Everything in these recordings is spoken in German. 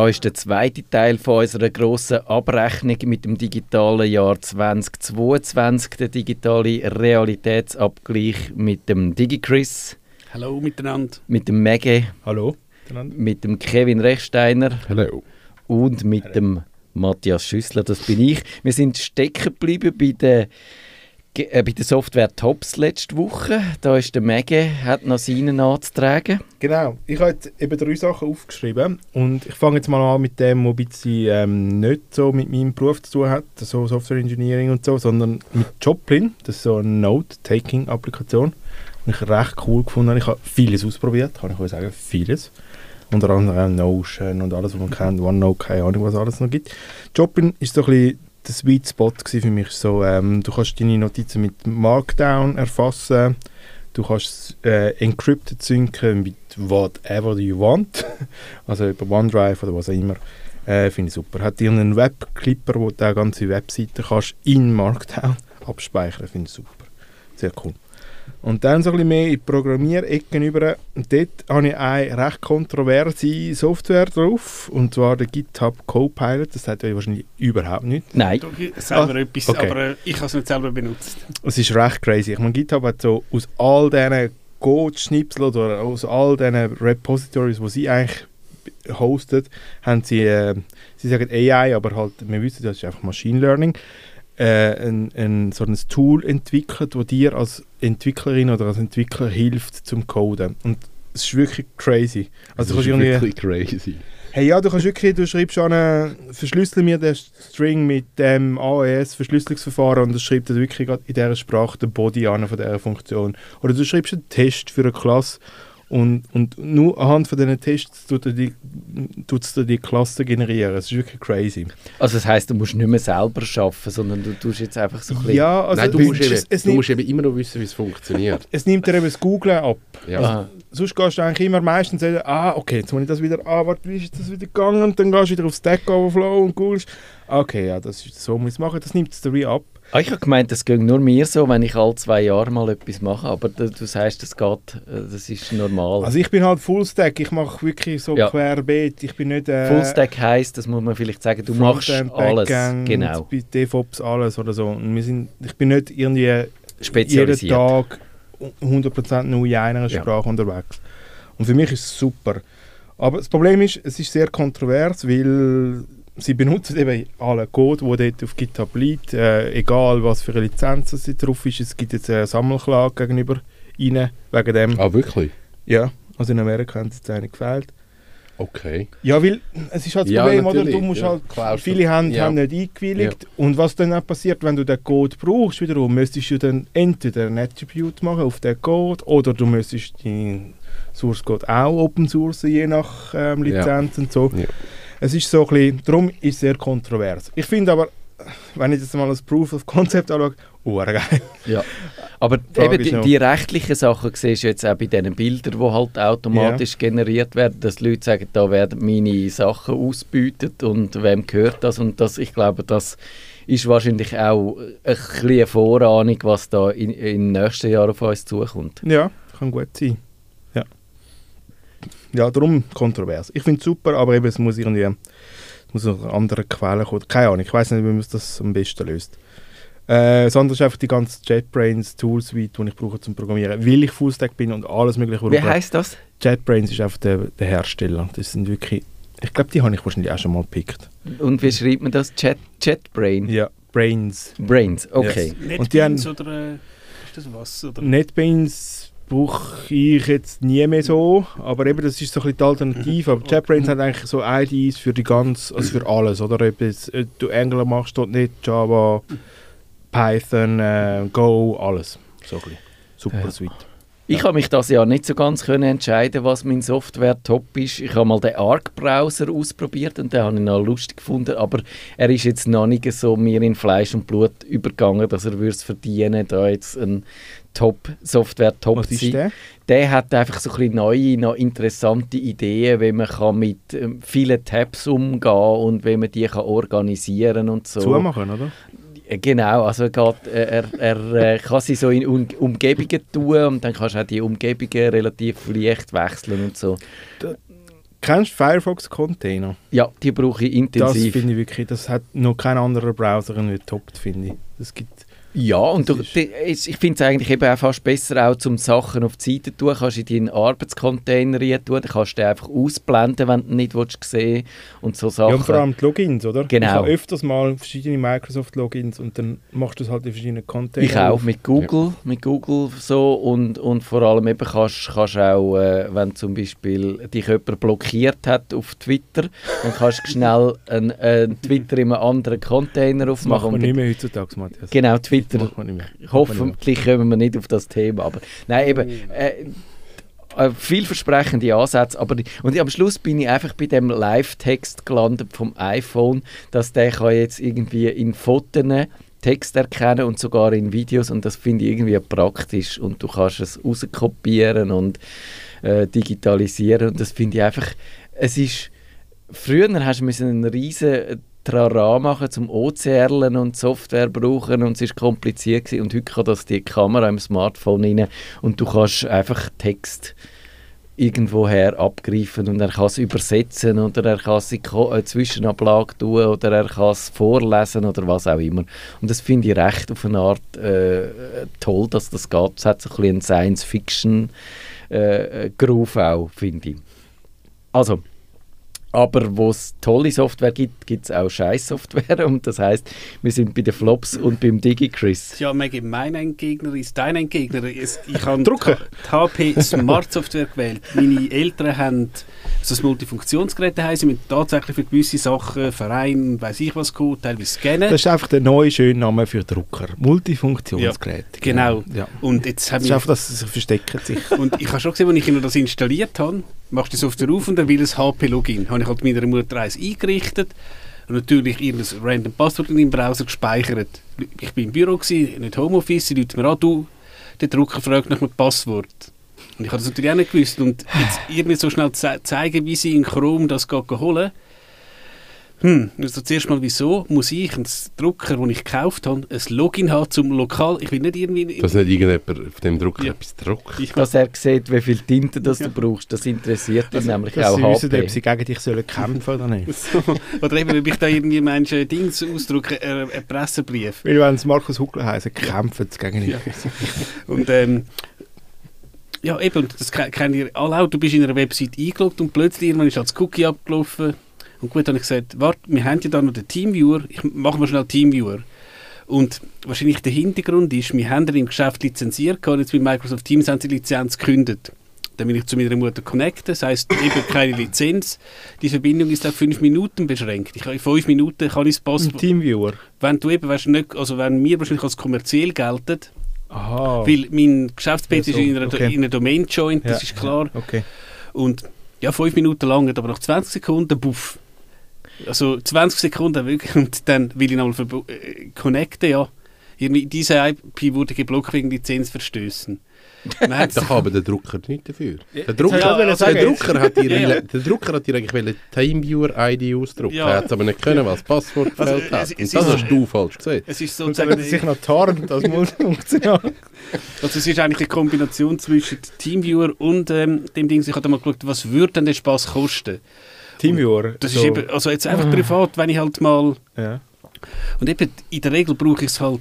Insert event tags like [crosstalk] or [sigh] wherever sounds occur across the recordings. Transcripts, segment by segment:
Da ist der zweite Teil von unserer grossen Abrechnung mit dem digitalen Jahr 2022, der digitale Realitätsabgleich mit dem DigiChris. Hallo miteinander. Mit dem Mege. Hallo. Mit dem Kevin Rechsteiner. Hallo. Und mit Hallo. dem Matthias Schüssler, das bin ich. Wir sind stecken geblieben bei der bei der Software Tops letzte Woche. Da ist der Mege, hat noch seinen anzutragen. Genau, ich habe eben drei Sachen aufgeschrieben und ich fange jetzt mal an mit dem, was ein bisschen ähm, nicht so mit meinem Beruf zu tun hat, so Software Engineering und so, sondern mit Joplin, das ist so eine Note-Taking-Applikation, die ich recht cool gefunden habe. Ich habe vieles ausprobiert, kann ich euch sagen, vieles. Unter anderem Notion und alles, was man kennt, OneNote, keine Ahnung, was alles noch gibt. Joplin ist so ein bisschen der Sweet Spot für mich. So, ähm, du kannst deine Notizen mit Markdown erfassen, du kannst äh, encrypted synken mit whatever you want, [laughs] also über OneDrive oder was auch immer. Äh, Finde ich super. Hat dir einen Webclipper, wo du die ganze Webseite kannst in Markdown [laughs] abspeichern, finde ich super. Sehr cool. Und dann so ein bisschen mehr in die Programmierecke über. Und dort habe ich eine recht kontroverse Software drauf, und zwar der GitHub Copilot. Das sagt euch wahrscheinlich überhaupt nicht. Nein. selber ah, etwas, okay. aber äh, ich habe es nicht selber benutzt. Es ist recht crazy. Ich meine, GitHub hat so aus all diesen Code-Schnipseln oder aus all diesen Repositories, die sie eigentlich hostet, haben sie, äh, sie sagen AI, aber halt, wir wissen, das ist einfach Machine Learning, äh, ein, ein, so ein Tool entwickelt, das dir als Entwicklerin oder als Entwickler hilft zum Coden. Und es ist wirklich crazy. Also das ist wirklich crazy. Hey, ja, du kannst wirklich, du schreibst an, verschlüssel mir den String mit dem AES-Verschlüsselungsverfahren und das schreibt er wirklich in dieser Sprache den Body an von dieser Funktion. Oder du schreibst einen Test für eine Klasse und, und nur anhand von diesen Tests tut er die, tut's dir die Klasse generieren. Es ist wirklich crazy. Also das heisst, du musst nicht mehr selber arbeiten, sondern du tust jetzt einfach so ein bisschen... Ja, also Nein, du musst, eben, es, du musst eben immer noch wissen, wie es funktioniert. Es nimmt dir eben das Googlen ab. Ja. Also, sonst gehst du eigentlich immer meistens sagen, ah, okay, jetzt muss ich das wieder, ah, warte, wie ist das wieder gegangen? Und dann gehst du wieder auf Stack Overflow und googelst. Okay, ja, das ist, so muss ich machen. Das nimmt es dir wie ab. Ah, ich habe gemeint, das ging nur mir so, wenn ich alle zwei Jahre mal etwas mache, aber du, du sagst, das geht, äh, das ist normal. Also ich bin halt Fullstack, ich mache wirklich so ja. querbeet, ich bin nicht... Äh, Fullstack heisst, das muss man vielleicht sagen, du machst alles, genau. Bei DevOps alles oder so. Und wir sind, ich bin nicht irgendwie jeden Tag 100% nur in einer Sprache ja. unterwegs. Und für mich ist es super. Aber das Problem ist, es ist sehr kontrovers, weil sie benutzen eben alle Code, der dort auf GitHub liegt, äh, egal was für eine Lizenz sie drauf ist. Es gibt jetzt eine Sammelklage gegenüber ihnen wegen dem. Ah, wirklich? Ja, also in Amerika haben sie jetzt eine gefällt. Okay. Ja, weil es ist halt das ja, Problem, oder? Du musst ja, halt, viele haben, ja. haben nicht eingewilligt. Und was dann auch passiert, wenn du den Code brauchst, wiederum, müsstest du dann entweder ein Attribute machen auf den Code oder du müsstest den Source Code auch open sourcen, je nach ähm, Lizenz und so. Es ist so ein bisschen, darum ist es sehr kontrovers. Ich finde aber, wenn ich das mal als Proof of Concept anschaue, oh, geil. Ja. Aber eben die, die, rechtlichen Sachen siehst du jetzt auch bei diesen Bildern, die halt automatisch yeah. generiert werden, dass Leute sagen, da werden meine Sachen ausbeutet und wem gehört das und das, ich glaube, das ist wahrscheinlich auch ein eine Vorahnung, was da in, in den nächsten Jahren auf uns zukommt. Ja, kann gut sein ja, darum kontrovers. Ich finde es super, aber eben, es muss irgendwie es muss aus anderen Quellen kommen. Keine Ahnung, ich weiß nicht, wie man das am besten löst. Äh, das andere ist einfach die ganze JetBrains Tool Suite, die ich brauche zum Programmieren, weil ich Fullstack bin und alles mögliche. Wie heißt das? JetBrains ist einfach der, der Hersteller. Das sind wirklich, ich glaube, die habe ich wahrscheinlich auch schon mal gepickt. Und wie schreibt man das? Jet, JetBrain? Ja, Brains. Brains, okay. Yes. NetBeans oder äh, ist das was? Oder? NetBeans brauche ich jetzt nie mehr so, aber eben das ist so ein bisschen die Alternative. Aber JetBrains hat eigentlich so IDs für die ganz, also für alles, oder? Ob äh, du Angular machst, nicht Java, Python, äh, Go, alles. So ein bisschen. Super ja. Suite. Ich habe mich das Jahr nicht so ganz können entscheiden, was mein Software-Top ist. Ich habe mal den Arc-Browser ausprobiert und den habe ich noch lustig gefunden, aber er ist jetzt noch nicht so mir in Fleisch und Blut übergegangen, dass er es verdienen da jetzt ein top Was ist der? Der hat einfach so ein bisschen neue, noch interessante Ideen, wie man kann mit ähm, vielen Tabs umgehen und wie man die kann organisieren und so. Zumachen, oder? Äh, genau, also er, geht, äh, er, er äh, kann sie so in um Umgebungen tun und dann kannst du auch die Umgebungen relativ leicht wechseln und so. Kennst du Firefox-Container? Ja, die brauche ich intensiv. Das finde ich wirklich, das hat noch kein anderer Browser irgendwie toppt, finde ich. Das gibt ja, und du, ich finde es eigentlich eben auch fast besser, auch zum Sachen auf die Seite zu tun. Kannst du in deinen Arbeitscontainer rein tun, dann kannst du den einfach ausblenden, wenn du nicht willst, sehen und so Sachen. Ja, und vor allem die Logins, oder? Genau. Ich habe öfters mal verschiedene Microsoft-Logins und dann machst du es halt in verschiedenen Containern. Ich auch, mit Google, ja. mit Google so und, und vor allem eben kannst du auch, äh, wenn zum Beispiel dich jemand blockiert hat auf Twitter, dann kannst du schnell einen, äh, Twitter in einem anderen Container aufmachen. Das machen wir nicht mehr heutzutage, Matthias. Genau, Twitter Twitter. Hoffentlich kommen wir nicht auf das Thema. Aber nein, eben. Äh, äh, vielversprechende Ansätze, aber und am Schluss bin ich einfach bei dem Live-Text gelandet vom iPhone, dass der kann jetzt irgendwie in Fotos Text erkennen und sogar in Videos und das finde ich irgendwie praktisch und du kannst es rauskopieren und äh, digitalisieren und das finde ich einfach, es ist, früher hast du einen riesen Trara machen zum OCRlen und Software brauchen und es war kompliziert gewesen. und heute kann das die Kamera im Smartphone rein und du kannst einfach Text irgendwoher abgreifen und er kann es übersetzen oder er kann es in äh, Zwischenablage tun oder er kann es vorlesen oder was auch immer. Und das finde ich recht auf eine Art äh, toll, dass das geht. Es hat so ein bisschen Science-Fiction-Groove äh, auch, finde ich. Also, aber wo es tolle Software gibt, gibt es auch Scheiß-Software. [laughs] Und das heißt, wir sind bei den Flops und beim DigiChris. Ja, Maggie, mein Endgegner ist dein Endgegner. Ich habe die HP Smart Software gewählt. Meine Eltern haben so ein Multifunktionsgerät daheim, sie müssen tatsächlich für gewisse Sachen, Verein, weiß ich was, cool, teilweise scannen. Das ist einfach der neue schöne Name für Drucker. Multifunktionsgerät. Ja, genau. Ja. Und jetzt haben das ist einfach, dass sie verstecken sich. Und ich habe schon gesehen, als ich das installiert habe, machst du die Software auf und dann will ein HP-Login. Habe ich halt meiner Mutter eins eingerichtet und natürlich ihr random Passwort in meinem Browser gespeichert. Ich bin im Büro, gewesen, nicht Homeoffice, sie rufen mir an, du, der Drucker fragt nach dem Passwort. Und ich habe das natürlich auch nicht gewusst. Und jetzt irgendwie so schnell ze zeigen, wie sie in Chrome das holen hm, also zuerst mal, wieso muss ich einen Drucker, den ich gekauft habe, ein Login haben zum Lokal? Ich will nicht irgendwie... Dass nicht irgendjemand auf dem Drucker ja. etwas druckt. Ich Dass er sieht, wie viel Tinte das ja. du brauchst, das interessiert ihn also, nämlich auch sie wissen, ob sie gegen dich sollen kämpfen oder nicht. [laughs] so. Oder eben, ob ich da irgendwie Menschen Dings ausdrucke, einen äh, Pressebrief. Weil wenn es Markus Huckler heisst, kämpfen sie gegen dich. Ja. Und ähm, ja, eben, das kennen ihr alle auch. Du bist in einer Website eingeloggt und plötzlich irgendwann ist das Cookie abgelaufen. Und gut, dann habe ich gesagt, warte, wir haben ja da noch den Teamviewer, ich mache mal schnell Teamviewer. Und wahrscheinlich der Hintergrund ist, wir haben im Geschäft lizenziert und jetzt mit Microsoft Teams haben sie die Lizenz gekündigt. Dann bin ich zu meiner Mutter connecten, das heisst, eben keine Lizenz. Die Verbindung ist auf fünf Minuten beschränkt. Ich in fünf Minuten kann ich das Passwort... Teamviewer? Wenn du eben, weißt, nicht, also wenn wir wahrscheinlich als kommerziell gelten, Aha. Weil mein Geschäftsplatz ja, so. ist in einer, okay. in einer Domain-Joint, das ja, ist klar. Okay. Und ja, fünf Minuten lang, aber nach 20 Sekunden, buff. Also 20 Sekunden wirklich und dann will ich nochmal äh, connecten, ja. Irgendwie, diese IP wurde geblockt wegen Lizenzverstößen. [laughs] da kann aber der Drucker nicht dafür. Der Drucker, [laughs] ja, also der Drucker hat dir, ja. der Drucker hat dir eigentlich TeamViewer-ID ausdrucken. Ja. Er hat aber nicht können, was das Passwort also, gefällt hat. Und das hast du falsch gesehen. Es ist sozusagen... Und sich noch tarnt, das [laughs] muss funktionieren. Also es ist eigentlich eine Kombination zwischen TeamViewer und ähm, dem Ding, ich habe mal geschaut, was würde denn der Spaß kosten? TeamViewer? Das so. ist eben, also jetzt einfach privat, wenn ich halt mal... Ja. Und eben, in der Regel brauche ich es halt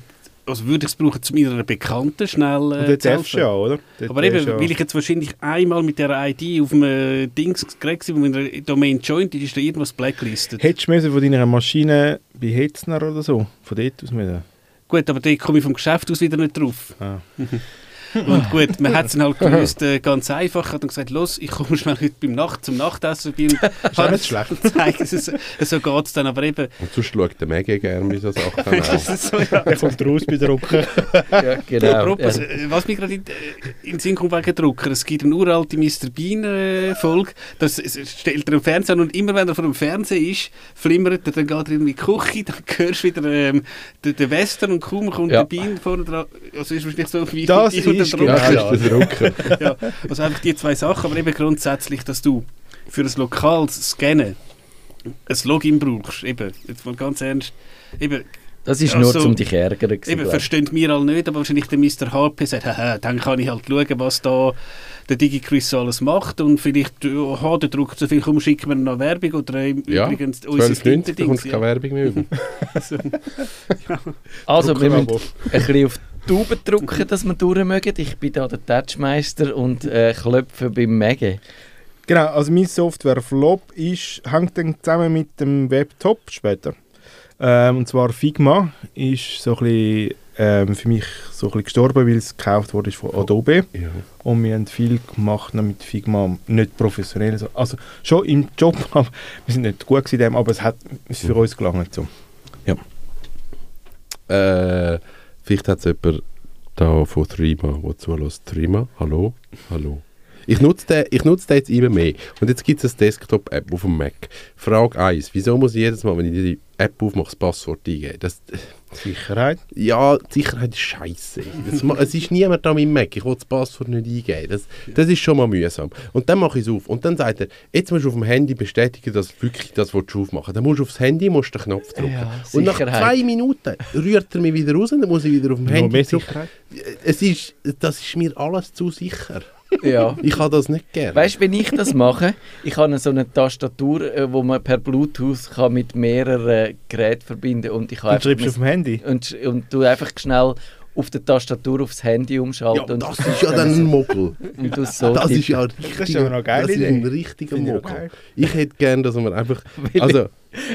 also würde ich es brauchen, zu meiner Bekannten schnell äh, zu helfen. Ja, oder? Dort Aber eben, weil ich jetzt wahrscheinlich einmal mit der ID auf einem Dings gekriegt wo in der Domain joint ist, ist da irgendwas blacklisted. Hättest du von deiner Maschine bei Hetzner oder so, von dort aus mit? Gut, aber da komme ich vom Geschäft aus wieder nicht drauf. Ah. [laughs] Und gut, man hat es dann halt gewusst, äh, ganz einfach, hat dann gesagt, los, ich komme schnell heute beim Nacht zum Nachtessen vorbei und ist nicht schlecht. [laughs] zeigen, so, so geht es dann, aber eben... Und sonst schaut der Mega gerne wie so Sachen [laughs] aus. so, ja. Er kommt raus bei Drucker. [laughs] ja, genau. Apropos, ja. Äh, was mir gerade in, äh, in den Sinn kommt wegen Drucker, es gibt eine uralte Mr. Bean-Folge, das stellt er im Fernsehen und immer wenn er vor dem Fernseher ist, flimmert er, dann geht er in die Küche, dann hörst du wieder ähm, den, den Western und kaum kommt ja. der Bean vorne dran, also ist wahrscheinlich so wie... Das ist der Drucker. Ja, ist der Drucker. ja, also einfach die zwei Sachen, aber eben grundsätzlich, dass du für ein lokales Scannen ein Login brauchst, eben, jetzt mal ganz ernst, eben, Das ist nur, um dich zu ärgern. Eben, verstehen wir alle nicht, aber wahrscheinlich der Mr. HP sagt, haha, dann kann ich halt schauen, was da der DigiChris alles macht und vielleicht, oh, der druckt so viel, komm, schicken wir noch Werbung oder ja, übrigens unser Ding. Da kommt keine Werbung mehr [laughs] [laughs] also, ja. also wir müssen ein bisschen auf Tube drücken, dass wir durch mögen. Ich bin da der Touchmeister und äh, klopfe beim Mege. Genau, also mein Software Flop ist, hängt dann zusammen mit dem Webtop später. Ähm, und zwar Figma ist so ein bisschen, ähm, für mich so ein bisschen gestorben, weil es gekauft wurde von Adobe. Ja. Und wir haben viel gemacht mit Figma, nicht professionell. Also schon im Job, [laughs] aber wir sind nicht gut in dem, aber es hat es für uns gelangt. So. Ja. Äh, vielleicht hat es jemand da von Threema, der zulässt. Threema, hallo? Hallo. Ich nutze den, ich den jetzt immer mehr. Und jetzt gibt es eine Desktop-App auf dem Mac. Frage 1. Wieso muss ich jedes Mal, wenn ich die App aufmache, das Passwort eingeben? Das, Sicherheit? Ja, Sicherheit ist scheiße. es ist niemand da mit Mac. Ich will das Passwort nicht eingeben. Das, das ist schon mal mühsam. Und dann mache ich es auf. Und dann sagt er, jetzt musst du auf dem Handy bestätigen, dass du wirklich das willst du aufmachen Dann musst du aufs Handy musst den Knopf drücken. Ja, und nach zwei Minuten rührt er mich wieder raus und dann muss ich wieder auf dem Handy drücken. Es ist, das ist mir alles zu sicher. Ja. [laughs] Ich habe das nicht gerne. Weißt du, wenn ich das mache, ich habe so eine Tastatur, äh, wo man per Bluetooth kann mit mehreren Geräten verbinden und ich habe schreibst du auf dem Handy und, und du einfach schnell auf der Tastatur aufs Handy umschalten. Ja, das [laughs] ist ja dann ein Mogel. [laughs] So das ist ja richtig, das ist, das ist ein richtiger Mogel. Ich hätte gerne, dass man einfach... [laughs] Also,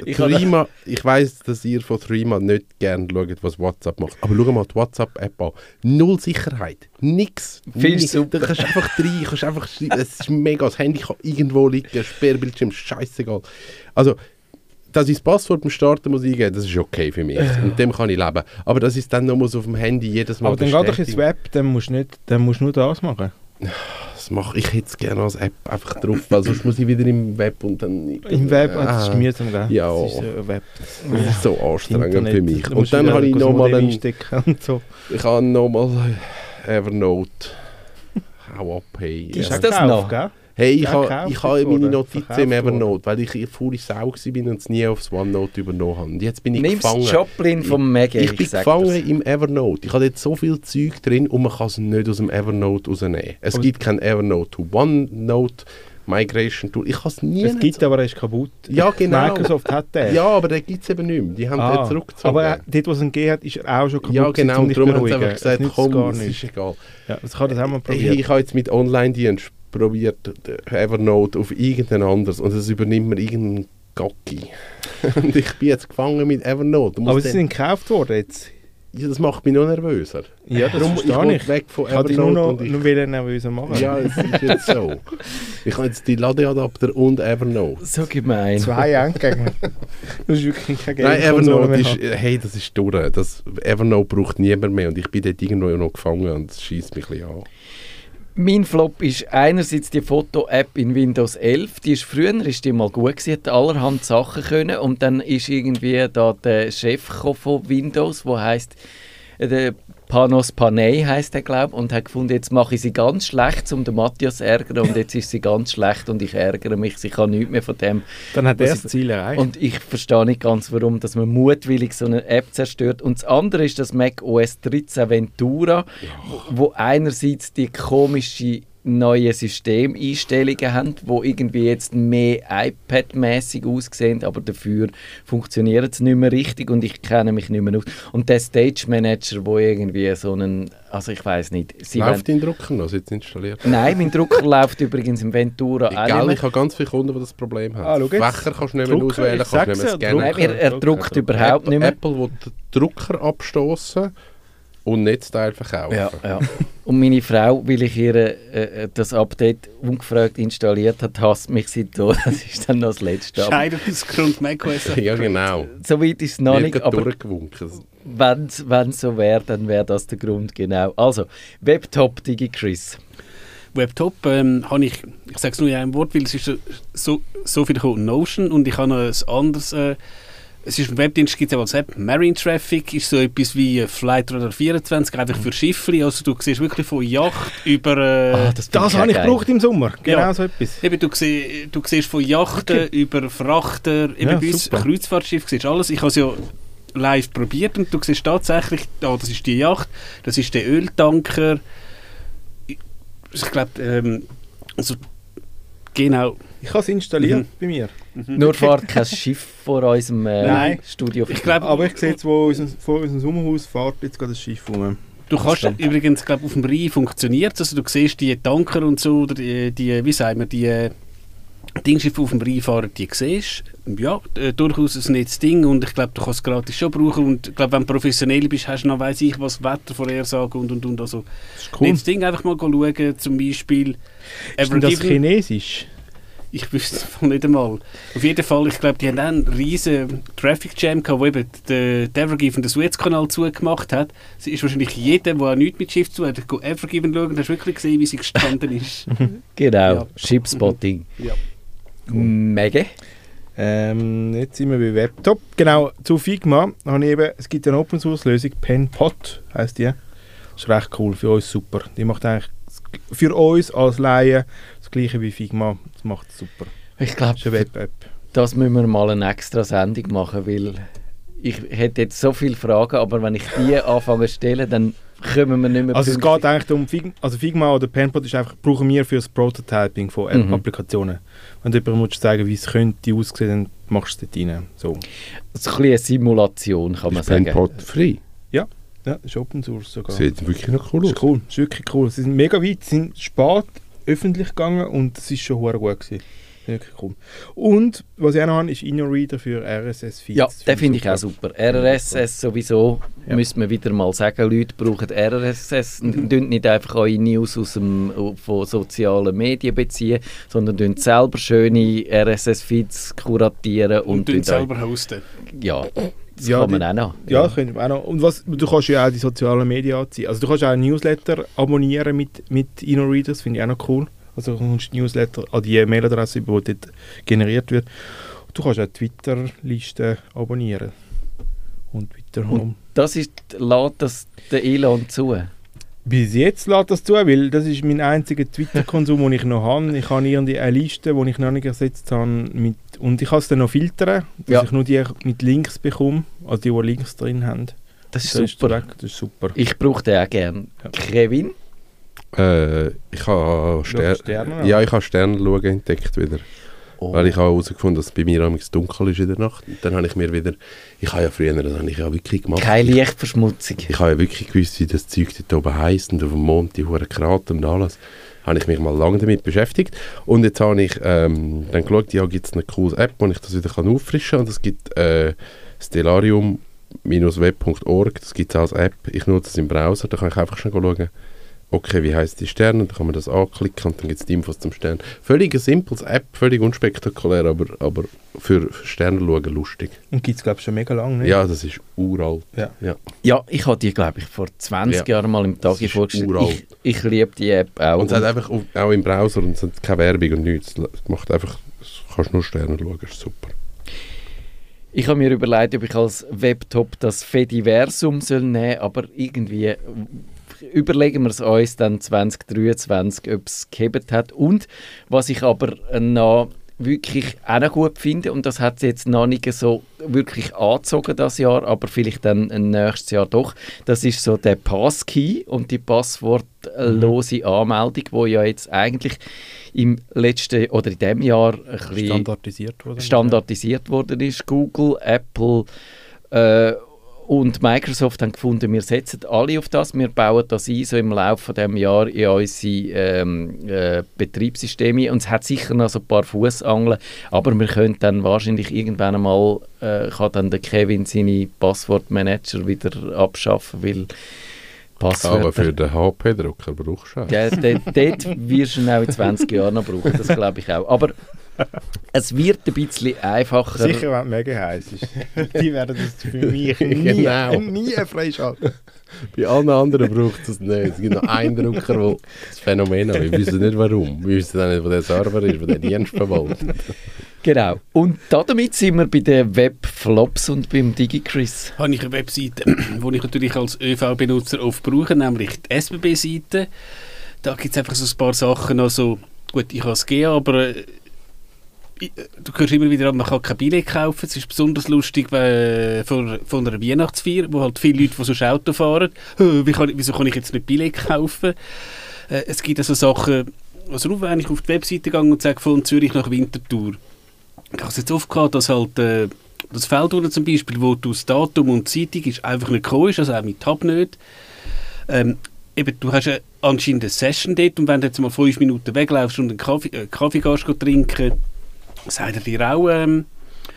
ich, Threema, ich weiss, dass ihr von Threema nicht gerne schaut, was WhatsApp macht. Aber schau mal die WhatsApp-App an. Null Sicherheit. Nix. Findest super. Du kannst einfach rein, kannst einfach schreiben. Es ist mega. Das Handy kann irgendwo liegen, Sperrbildschirm, scheißegal. Also, dass ich das Passwort beim Starten muss eingeben das ist okay für mich. Mit dem kann ich leben. Aber dass ich es dann noch muss auf dem Handy jedes Mal Aber dann geh doch ins Web, dann musst du, nicht, dann musst du nur das machen. Das mache ich jetzt gerne als App einfach drauf, weil sonst muss ich wieder im Web und dann... Im Web, ah, das ist mühsam, gell? Ja, das ist, äh, Web. Das ist so anstrengend Internet, für mich. Und dann habe ich nochmal einen... So. Ich habe nochmal Evernote. Hau ab, hey. Ist das noch? Gell? Hey, ich habe ich ha meine Notizen im Evernote, weil ich faule Sau war und es nie aufs OneNote übernommen habe. Und jetzt bin ich Nimm's gefangen. Joplin vom Maggie. Ich, ich bin gefangen das. im Evernote. Ich habe jetzt so viel Zeug drin und man kann es nicht aus dem Evernote rausnehmen. Es aber gibt kein Evernote to OneNote. Migration Tool. Ich habe es nie. Es gibt, so. aber er ist kaputt. Ja, genau. Microsoft hat den. Ja, aber den gibt es eben nicht mehr. Die haben ah, den zurückgezogen. Aber dort, wo es ihn gegeben hat, ist er auch schon kaputt. Ja, genau. Und darum haben sie einfach gesagt, komm, es ist egal. Ja, das kann das auch mal probieren. Ich, ich habe jetzt mit Online-Dienst probiert Evernote auf irgendein anderes und es übernimmt mir irgendein Gocki. [laughs] und ich bin jetzt gefangen mit Evernote. Aber sie sind gekauft worden jetzt? Ja, das macht mich noch nervöser. Ja, das Darum, verstehe ich. weg von ich Evernote. nur noch, ich, nur nervöser machen. Ja, es ist jetzt so. Ich habe jetzt die Ladeadapter und Evernote. So gemein. Zwei Endgegner. [laughs] das ist wirklich kein Nein, Evernote ist, hey, das ist durch. Das, Evernote braucht niemand mehr und ich bin dort irgendwo noch gefangen und es schießt mich ein bisschen an. Mein Flop ist einerseits die Foto-App in Windows 11. Die ist früher ist die mal gut gewesen, hat allerhand Sachen können und dann ist irgendwie da der Chef von Windows, wo heißt äh, der Panos Panay heißt er, glaube ich, und hat gefunden, jetzt mache ich sie ganz schlecht, um den Matthias zu ärgern und jetzt ist sie ganz schlecht und ich ärgere mich, ich kann nichts mehr von dem. Dann hat er das Ziel erreicht. Und ich verstehe nicht ganz, warum dass man mutwillig so eine App zerstört. Und das andere ist das Mac OS 13 Ventura, ja. wo einerseits die komische neue Systemeinstellungen haben, wo irgendwie jetzt mehr iPad-mäßig aussehen, aber dafür funktioniert es nicht mehr richtig und ich kenne mich nicht mehr aus. Und der Stage Manager, wo irgendwie so einen, also ich weiß nicht. Sie läuft dein Drucker noch, jetzt installiert? Nein, mein Drucker läuft übrigens im Ventura Egal, ich habe ganz viele Kunden, die das Problem haben. Ah, Fächer kannst du nicht mehr Drucker, auswählen, kannst du nicht mehr scannen. Nein, er, er druckt überhaupt Apple, nicht mehr. Apple will den Drucker abstoßen und Netzteil verkaufen. Ja, ja. Und meine Frau, weil ich ihr äh, das Update ungefragt installiert habe, hasst mich seitdem. [laughs] Das ist dann noch das Letzte. Scheidungsgrund macOS. [laughs] ja, genau. So weit ist es noch nicht. Aber wenn es so wäre, dann wäre das der Grund, genau. Also, Webtop DigiChris. Webtop ähm, habe ich, ich sage es nur in einem Wort, weil es ist so, so, so viel Notion und ich habe noch ein anderes... Äh, es ist ein Webdienst, gibt es ja WhatsApp. Marine Traffic ist so etwas wie Flight Radar 24, einfach für Schiffli. Also du siehst wirklich von Yacht über... Äh, ah, das das habe ich gebraucht im Sommer. Genau ja. so etwas. Eben, du, siehst, du siehst von Yachten okay. über Frachter, eben ja, bis Kreuzfahrtschiff, siehst alles. Ich habe ja live probiert und du siehst tatsächlich, da, das ist die Yacht, das ist der Öltanker. Ich, ich glaube, ähm, also genau. Ich habe es installiert mhm. bei mir. Mhm. Nur fährt kein Schiff vor unserem äh, Studio. Ich glaub, aber ich sehe jetzt, wo unser, vor unserem Sommerhaus fährt jetzt gerade das Schiff rum. Du kannst übrigens, glaube auf dem Rhein funktioniert also du siehst die Tanker und so, oder die, die wie sagen wir, die Dingschiffe auf dem Rhein fahren, die siehst ja, äh, durchaus ein nettes Ding und ich glaube, du kannst es gratis schon brauchen und ich glaube, wenn du professionell bist, hast du noch, weiss ich, was Wettervorhersagen und und und, also das ist cool. nettes Ding, einfach mal schauen, zum Beispiel Ist denn das Chinesisch? Ich wüsste es nicht einmal. Auf jeden Fall, ich glaube, die haben einen riesen Traffic Jam gehabt, wo eben der Evergiven den Suezkanal zugemacht hat. Es ist wahrscheinlich jeder, der auch nichts mit Schiff zu hat, Evergiven schauen und hast wirklich gesehen, wie sie gestanden ist. [laughs] genau, ja. Shipspotting. Ja. Cool. Mega. Ähm, jetzt sind wir bei Webtop. Genau, zu Figma habe ich eben, es gibt eine Open Source Lösung, PenPot heisst die. Das ist recht cool, für uns super. Die macht eigentlich für uns als Laien das gleiche wie Figma. Das macht es super. Ich glaube, Web-App. Das müssen wir mal eine extra Sendung machen, weil ich hätte jetzt so viele Fragen, aber wenn ich die [laughs] anfange zu stellen, dann kommen wir nicht mehr Also es geht eigentlich um Figma, also Figma oder Penpot ist einfach, brauchen wir für das Prototyping von App-Applikationen. Mhm. Wenn du jemandem sagen wie es könnte aussehen, dann machst du es dort rein. So. Also ein eine Simulation, kann man ist sagen. Penpot frei? Ja, ja, das ist Open Source sogar. Sieht wirklich noch cool aus. Ist cool, ist wirklich cool. Sie sind mega weit, sie sind spät öffentlich gegangen und es ist schon gut gewesen. Wirklich cool. Und was ich auch noch habe, ist InnoReader für RSS-Feeds. Ja, den finde ich auch super. RSS sowieso, ja. müsste man wieder mal sagen, Leute brauchen RSS, mhm. nicht einfach eure News aus dem, von sozialen Medien beziehen, sondern selber schöne RSS-Feeds kuratieren. Und, und selber hosten. Ja, das ja, kann man die, auch noch. Ja, ja. können wir auch noch. Und was, du kannst ja auch die sozialen Medien anziehen. Also du kannst auch ein Newsletter abonnieren mit, mit InnoReader, das finde ich auch noch cool. Also du kommst Newsletter an die Mailadresse, die dort generiert wird. Du kannst auch Twitter-Listen abonnieren. Und weiter Und das ist, lädt das der Elon zu? Bis jetzt lädt das zu, weil das ist mein einziger Twitter-Konsum, [laughs] den ich noch habe. Ich habe irgendwie eine Liste, die ich noch nicht ersetzt habe. Mit, und ich kann es dann noch filtern, dass ja. ich nur die mit Links bekomme, also die, die Links drin haben. Das ist, das super. Ist das ist super. Ich brauche den auch gerne. Ja. Kevin? Äh, ich habe Ster Sterne. Ja, ich habe Sterne schauen entdeckt wieder. Oh. Weil ich habe herausgefunden, dass es bei mir amigs dunkel ist in der Nacht. Und dann habe ich mir wieder, ich habe ja früher, das habe ich ja wirklich gemacht. Keine Lichtverschmutzung. Ich, ich habe ja wirklich gewusst, wie das Zeug dort oben heisst und auf dem Mond die hohen Krater und alles. Habe ich mich mal lange damit beschäftigt. Und jetzt habe ich ähm, dann geschaut, ja, gibt es eine coole App, wo ich das wieder kann auffrischen kann. Und es gibt äh, Stellarium-web.org, das gibt es als App. Ich nutze es im Browser, da kann ich einfach schon schauen, okay, wie heißt die Sterne, dann kann man das anklicken und dann gibt es die Infos zum Stern. Völlig ein simples App, völlig unspektakulär, aber, aber für, Sterne schauen lustig. Und gibt es, glaube ich, schon mega lange, nicht? Ja, das ist uralt. Ja, ja. ja ich habe die, glaube ich, vor 20 ja. Jahren mal im Tag vorgestellt. Uralt. Ich, ich liebe die App auch. Und es hat einfach auch im Browser und es hat keine Werbung und nichts. Es macht einfach, du kannst nur Sterne schauen, das ist super. Ich habe mir überlegt, ob ich als Webtop das Fediversum soll nehmen soll, aber irgendwie überlegen wir es uns dann 2023, ob es gehebt hat. Und was ich aber noch wirklich auch noch gut finde, und das hat sie jetzt noch nicht so wirklich angezogen das Jahr, aber vielleicht dann nächstes Jahr doch, das ist so der Passkey und die passwortlose mhm. Anmeldung, wo ja jetzt eigentlich im letzten oder in dem Jahr ein bisschen standardisiert worden, standardisiert worden ist. Google, Apple äh, und Microsoft haben gefunden, wir setzen alle auf das, wir bauen das ein, so im Laufe des Jahres in unsere ähm, äh, Betriebssysteme. Und es hat sicher noch so ein paar Fußangeln, aber wir können dann wahrscheinlich irgendwann einmal, äh, kann dann der Kevin seine Passwortmanager wieder abschaffen, weil Passwörter... Aber für den HP-Drucker brauchst du auch. Ja, dort, dort wirst du ihn auch in 20 Jahren noch brauchen, das glaube ich auch. Aber es wird ein bisschen einfacher. Sicher, wenn es mega heiß ist. Die werden das für mich [laughs] nie, genau. nie freischalten. Bei allen anderen braucht es das nicht. Es gibt noch einen Drucker, der das Phänomen hat. Wir wissen nicht warum. Wir wissen auch nicht, wo der Server ist, wo der Dienst verwaltet. Genau. Und damit sind wir bei den Webflops und beim DigiChris. Habe ich eine Webseite, [clears throat] die ich natürlich als ÖV-Benutzer oft brauche, nämlich die SBB-Seite. Da gibt es einfach so ein paar Sachen. Also, gut, ich habe es GA, aber du hörst immer wieder, man kann kein Billett kaufen. Es ist besonders lustig äh, von, von einer Weihnachtsfeier, wo halt viele Leute, die sonst Auto fahren, wie kann, wieso kann ich jetzt nicht Billett kaufen? Äh, es gibt also Sachen, also wenn ich auf die Webseite gehe und sage von Zürich nach Winterthur, ich habe es jetzt oft gehabt, dass halt äh, das Feld zum Beispiel, wo du das Datum und die Zeitung ist, einfach nicht gekommen ist, also auch mit Tab nicht. Ähm, eben, du hast anscheinend eine Session dort und wenn du jetzt mal fünf Minuten weglaufst und einen Kaffee, äh, Kaffee trinken, er dir auch... Ähm,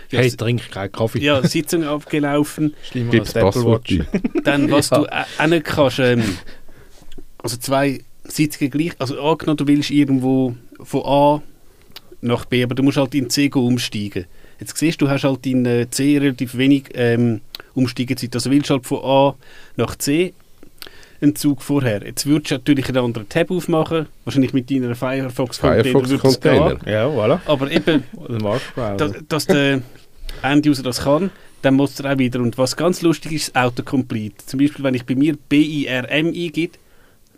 ja, hey, trink keinen Kaffee. Ja, Sitzung abgelaufen. [laughs] Schlimmer als Apple Watch. [laughs] Dann, was ja. du auch nicht kannst, ähm, also zwei Sitzungen gleich, also angenommen, du willst irgendwo von A nach B, aber du musst halt in C umsteigen. Jetzt siehst du, du hast halt in äh, C relativ wenig ähm, Umsteigezeit. Also willst du halt von A nach C einen Zug vorher. Jetzt würdest du natürlich einen anderen Tab aufmachen, wahrscheinlich mit deiner Firefox Container. Firefox Container. Ja, voilà. Aber eben, dass, dass der End-User das kann, dann muss er auch wieder. Und was ganz lustig ist, Autocomplete. Zum Beispiel, wenn ich bei mir BIRM eingebe,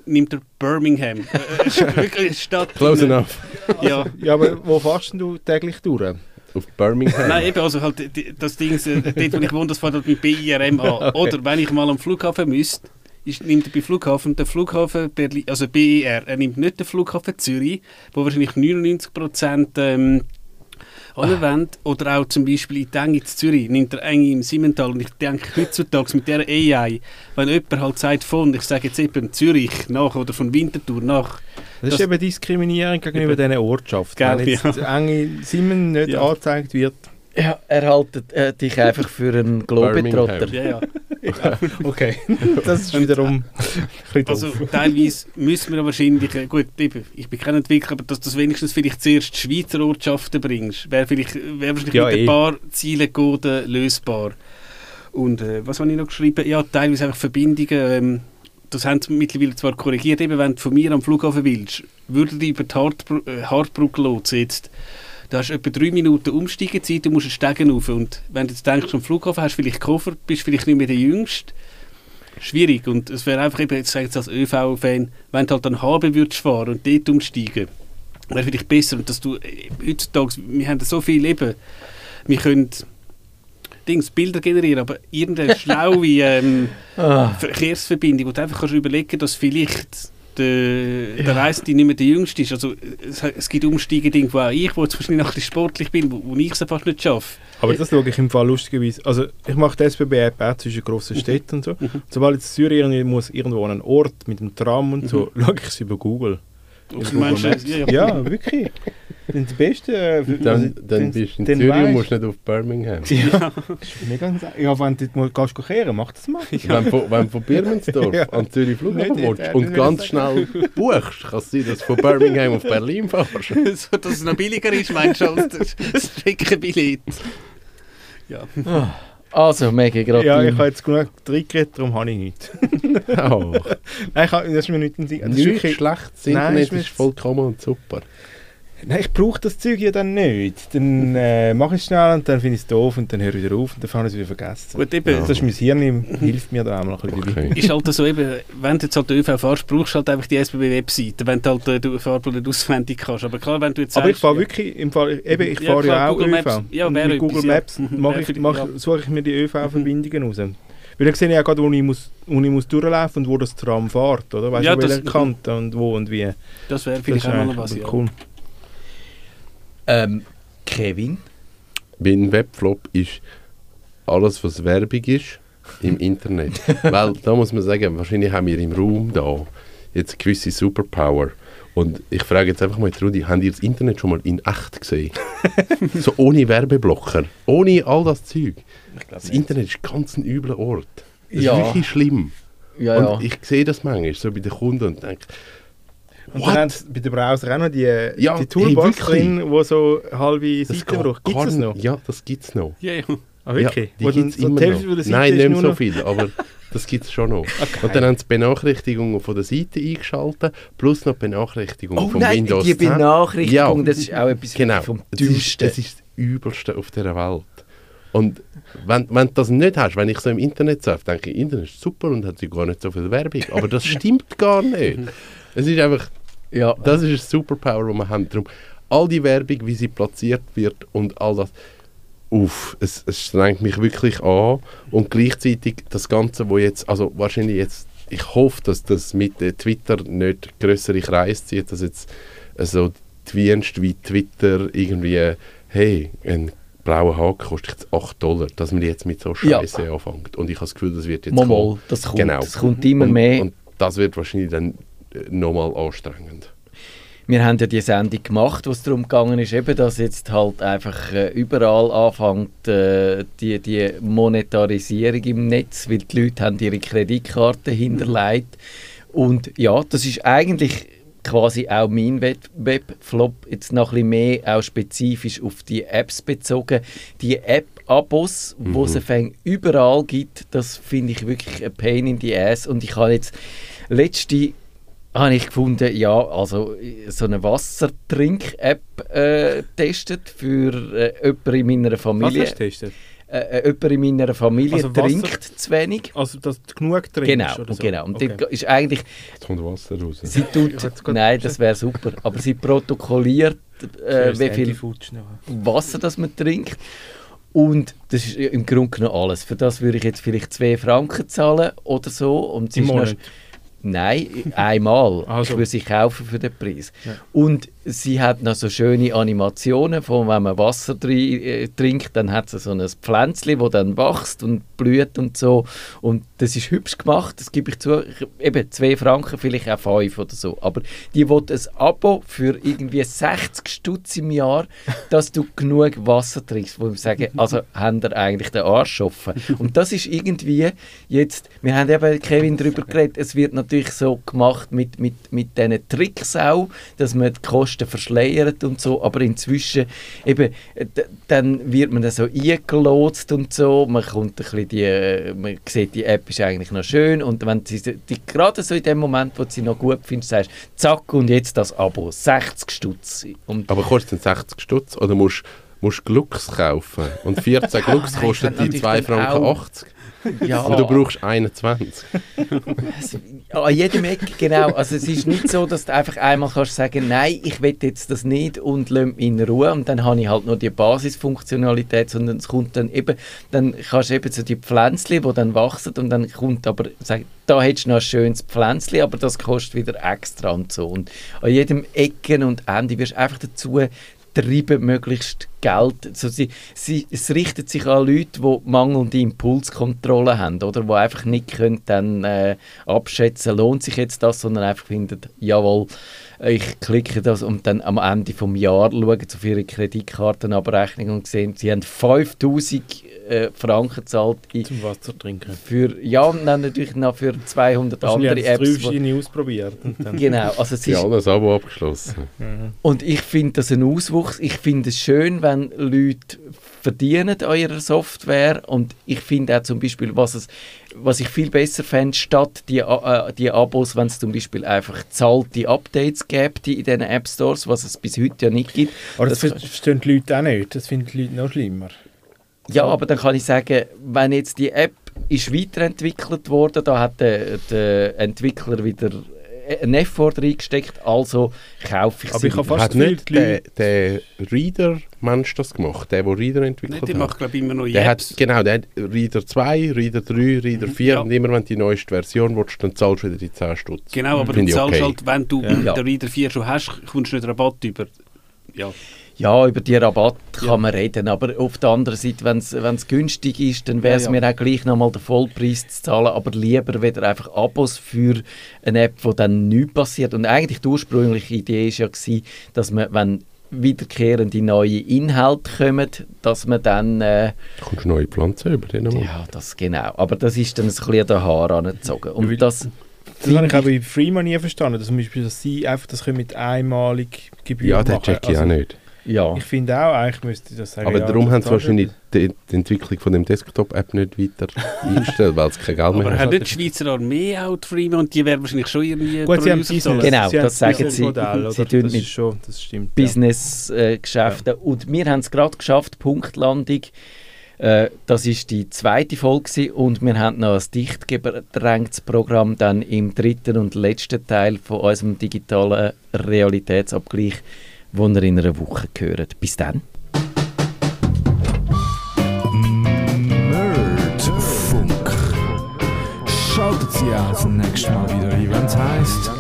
nimmt er Birmingham. [laughs] Wirklich Stadt. Close enough. [laughs] Ja. ja, aber wo fährst du täglich durch? Auf Birmingham? Nein, eben, also halt das Ding, äh, dort wo ich wohne, das fährt halt mit BIRM an. [laughs] Okay. Oder wenn ich mal am Flughafen müsste, ist, nimmt er bei Flughafen der Flughafen Berlin, also BER, er nimmt nicht den Flughafen Zürich, wo wahrscheinlich 99% ähm, anwendet. Oder auch zum Beispiel in Eng in Zürich, nimmt er Eng im Simmental. Und ich denke heutzutage mit der AI, wenn jemand halt sagt von, ich sage jetzt eben Zürich nach oder von Winterthur nach. Das, das ist eben Diskriminierung gegenüber diesen Ortschaften. Wenn jetzt ja. Eng in Simmen nicht ja. angezeigt wird, ja, er hält äh, dich einfach für einen Globetrotter. Ja, ja. [laughs] okay, [laughs] das ist wiederum Also teilweise müssen wir wahrscheinlich, äh, gut, ich bin kein Entwickler, aber dass du wenigstens vielleicht zuerst Schweizer Ortschaften bringst, wäre vielleicht wär wahrscheinlich ja, mit ein eh. paar Zielen lösbar. Und äh, was habe ich noch geschrieben? Ja, teilweise einfach Verbindungen, ähm, das haben sie mittlerweile zwar korrigiert, eben wenn du von mir am Flughafen willst, würde die über die Hartbr äh, Hartbrücke jetzt Du hast etwa drei Minuten Umsteigezeit, du musst einen Stegen rauf. Und wenn du jetzt denkst, am Flughafen hast du vielleicht Koffer, bist vielleicht nicht mehr der Jüngste, schwierig. Und es wäre einfach eben, jetzt sage ich als ÖV-Fan, wenn du halt dann HB würdest fahren und dort umsteigen, wäre vielleicht besser. Und dass du, äh, heutzutage, wir haben so viel Leben, wir können Dings, Bilder generieren, aber irgendeine [laughs] schlaue ähm, ah. Verkehrsverbindung, wo du einfach kannst überlegen dass vielleicht der, ja. der Reisende nicht mehr der Jüngste ist. Also, es, es gibt Umsteigedinge, wo auch ich, wo jetzt wahrscheinlich noch sportlich bin, wo, wo ich es fast nicht schaffe. Aber das schaue ich im Fall lustigerweise. Also ich mache die SBB-App auch zwischen grossen mhm. Städten und so. Mhm. Sobald jetzt irgendwie muss irgendwo an einen Ort mit dem Tram und so, mhm. schaue ich es über Google. Ja, ja. ja, wirklich. [laughs] Dann das Beste. Äh, dann, dann bist du in Zürich weißt, und musst nicht auf Birmingham. Ja, mega Ja, wenn du mal gehst kehren, mach das mal. Ja. Wenn, wenn du von Birmensdorf [laughs] ja. an Zürich Flughafen willst und ganz schnell buchst, kann es sein, dass du von Birmingham auf Berlin fährst. [laughs] so, dass es noch billiger ist, meinst du, als das Streckenbillett. Ja. Ah. Also, mega gerade. Ja, ich habe jetzt genug Trickgeräte, darum habe ich nichts. oh. [laughs] Nein, ich habe, das ist mir nicht, das ist nicht schlecht. Das Internet ist vollkommen und super. Nein, ich brauche das Zeug ja dann nicht. Dann äh, mache ich es schnell und dann finde ich es doof und dann höre ich wieder auf und dann habe ich es wieder vergessen. Gut, eben. Das ist mein Hirn, hilft mir da auch mal ein bisschen. Okay. Ist halt so eben, wenn du jetzt halt ÖV fährst, brauchst du halt einfach die SBB-Webseite, wenn du halt äh, die Fahrplan nicht auswendig kannst. Aber klar, wenn du jetzt sagst, Aber ich fahre wirklich, im Fall, eben, ich fahre ja, ja, auch Google ÖV. Maps, ja, mit Google Maps mache ich, mach, suche ich mir die ÖV-Verbindungen raus. Weil dann sehe ich ja gerade, wo ich, muss, wo ich muss durchlaufen und wo das Tram fährt, oder? Weißt ja, du, welche Kante und wo und wie. Das wäre vielleicht auch mal was, cool. Ähm, Kevin? Mein Webflop ist alles, was Werbung ist im Internet. [laughs] Weil da muss man sagen, wahrscheinlich haben wir im Raum da jetzt gewisse Superpower. Und ich frage jetzt einfach mal Trudi, habt ihr das Internet schon mal in echt gesehen? [laughs] so ohne Werbeblocker, ohne all das Zeug. Das. Internet ist ganz ein übler Ort. Das ja. ist wirklich schlimm. Ja, und ja. ich sehe das manchmal so bei den Kunden und denke, und What? dann haben bei den Browser auch noch die, ja, die Toolbox hey, drin, die so halbe Seiten braucht. Gibt es noch? Ja, das gibt es noch. Ja, ja. Ah, wirklich? Ja, die gibt es so immer noch. Nein, nicht mehr so viel, aber [laughs] das gibt es schon noch. Okay. Und dann haben sie Benachrichtigungen von der Seite eingeschaltet, plus noch Benachrichtigungen oh, von nein, Windows die Benachrichtigung, ja. das ist auch etwas genau. vom Dümmsten. Das ist das Übelste auf dieser Welt. Und wenn, wenn du das nicht hast, wenn ich so im Internet surfe, denke ich, Internet ist super und hat gar nicht so viel Werbung. Aber das [laughs] stimmt gar nicht. Es ist einfach ja. Das ist ein Superpower, das wir haben. Darum, all die Werbung, wie sie platziert wird und all das, uff, es, es strengt mich wirklich an und gleichzeitig das Ganze, wo jetzt, also wahrscheinlich jetzt, ich hoffe, dass das mit äh, Twitter nicht größere Kreise zieht, dass jetzt also Dienste wie Twitter irgendwie, hey, ein blauer Haken kostet jetzt 8 Dollar, dass man jetzt mit so Scheiße ja. anfängt. Und ich habe das Gefühl, das wird jetzt mal, kommen. Das kommt, genau. das kommt immer und, mehr. Und das wird wahrscheinlich dann äh, nochmal anstrengend. Wir haben ja die Sendung gemacht, wo es darum gegangen ist, eben, dass jetzt halt einfach äh, überall anfängt äh, die, die Monetarisierung im Netz, weil die Leute haben ihre Kreditkarte hinterlegt. Und ja, das ist eigentlich quasi auch mein Webflop jetzt noch ein bisschen mehr auch spezifisch auf die Apps bezogen. Die App-Abos, mhm. wo es überall gibt, das finde ich wirklich ein Pain in the Ass. Und ich habe jetzt letzte habe ich gefunden, ja, also so eine Wassertrink-App äh, getestet für äh, jemanden in meiner Familie. Was hast du getestet? äh, jemand in meiner Familie also trinkt zu wenig. Also, dass du genug trinkst? Genau, oder so. genau. Und okay. ist eigentlich... Jetzt kommt Wasser raus. Sie tut, nein, das wäre super. Aber sie protokolliert, äh, wie viel Wasser das man trinkt. Und das ist im Grunde genommen alles. Für das würde ich jetzt vielleicht 2 Franken zahlen oder so. Und Im Monat? Nein, einmal. Also. Ich würde sie kaufen für den Preis. Ja. Und sie hat noch so schöne Animationen, von wenn man Wasser äh, trinkt, dann hat sie so ein Pflänzchen, das dann wächst und blüht und so. Und das ist hübsch gemacht, das gebe ich zu. Eben zwei Franken, vielleicht auch fünf oder so. Aber die will ein Abo für irgendwie 60 Stutz im Jahr, [laughs] dass du genug Wasser trinkst. Wo ich sage, also [laughs] haben ihr eigentlich den Arsch offen. Und das ist irgendwie jetzt, wir haben eben Kevin darüber geredet, es wird natürlich so gemacht mit, mit, mit diesen Tricks auch, dass man die Kosten Kosten verschleiert und so, aber inzwischen eben, dann wird man dann so eingelotst und so, man kommt ein bisschen die, äh, man sieht, die App ist eigentlich noch schön und wenn sie die, gerade so in dem Moment, wo du sie noch gut findest, sagst zack und jetzt das Abo, 60 Stutz. aber kostet denn 60 Stutz oder musst musst Glux kaufen und 14 Glux kostet die 2 Franken 80. [laughs] Ja. Aber du brauchst 21. An jedem Eck, genau. Also es ist nicht so, dass du einfach einmal kannst sagen, nein, ich will jetzt das nicht und lass mich in Ruhe und dann habe ich halt nur die Basisfunktionalität, sondern es kommt dann eben, dann kannst du eben so die Pflänzchen, die dann wachsen und dann kommt aber, sag, da hättest du noch ein schönes Pflänzchen, aber das kostet wieder extra und so. Und an jedem Ecken und Ende wirst du einfach dazu treiben möglichst Geld. Also sie, sie, es richtet sich an Leute, die mangelnde Impulskontrolle haben oder die einfach nicht können dann äh, abschätzen, lohnt sich jetzt das, sondern einfach finden, jawohl, ich klicke das und dann am Ende des Jahres schauen sie auf ihre Kreditkartenabrechnung und sehen, sie haben 5000 äh, Franken zahlt. Zum Wasser trinken. Für, ja, und dann natürlich noch für 200 andere Apps. Wo, ausprobiert. [laughs] genau. Also es ist, ja, alles Abo abgeschlossen. Mhm. Und ich finde das ein Auswuchs. Ich finde es schön, wenn Leute verdienen an ihrer Software und ich finde auch zum Beispiel, was, es, was ich viel besser fände, statt die, äh, die Abos, wenn es zum Beispiel einfach zahlte Updates gäbe in diesen App Stores, was es bis heute ja nicht gibt. Aber das, das verstehen die Leute auch nicht, das finden die Leute noch schlimmer. Ja, aber dann kann ich sagen, wenn jetzt die App ist weiterentwickelt wurde, da hat der, der Entwickler wieder einen Effort reingesteckt, also kaufe ich aber sie. Ich fast hat nicht der, der Reader-Mensch das gemacht, der, der Reader entwickelt hat? Der macht, glaube ich, immer noch der Apps. Hat, genau, der hat Reader 2, Reader 3, Reader 4 mhm, ja. und immer wenn du die neueste Version willst, dann zahlst du wieder die 10 Stutz. Genau, aber du zahlst okay. halt, wenn du ja. den Reader 4 schon hast, kommst du nicht Rabatt über. Ja. Ja, über die Rabatt kann ja. man reden, aber auf der anderen Seite, wenn es günstig ist, dann wäre es ja, ja. mir auch gleich nochmal den Vollpreis zu zahlen, aber lieber wieder einfach Abos für eine App, wo dann nichts passiert. Und eigentlich die ursprüngliche Idee war ja, gewesen, dass man, wenn wiederkehrende neue Inhalte kommen, dass man dann... Äh, du kommst neue Pflanzen über den Ja, das genau. Aber das ist dann ein bisschen der Haar angezogen. Und das... Das habe ich auch bei Freeman nie verstanden, dass, zum Beispiel, dass sie einfach das mit einmalig Gebühren machen. Ja, das check ich also, auch nicht. Ja. Ich finde auch, eigentlich müsste das sagen. Aber ja, darum haben sie wahrscheinlich die, die, Entwicklung von dem Desktop-App nicht weiter eingestellt, weil es kein Geld mehr hat. Aber hat nicht die Schweizer Armee auch Freeman und die werden wahrscheinlich schon irgendwie Gut, sie haben Business, Genau, sie das sagen sie. Modell, sie tun mit schon, das stimmt. Business-Geschäften. Äh, ja. Und wir haben es gerade geschafft, Punktlandung. Äh, das ist die zweite Folge und wir haben noch ein dicht gedrängtes Programm dann im dritten und letzten Teil von unserem digitalen Realitätsabgleich wo ihr in einer Woche hört. Bis dann. Nerdfunk. Schaltet Sie auch das nächste Mal wieder ein, wenn es heisst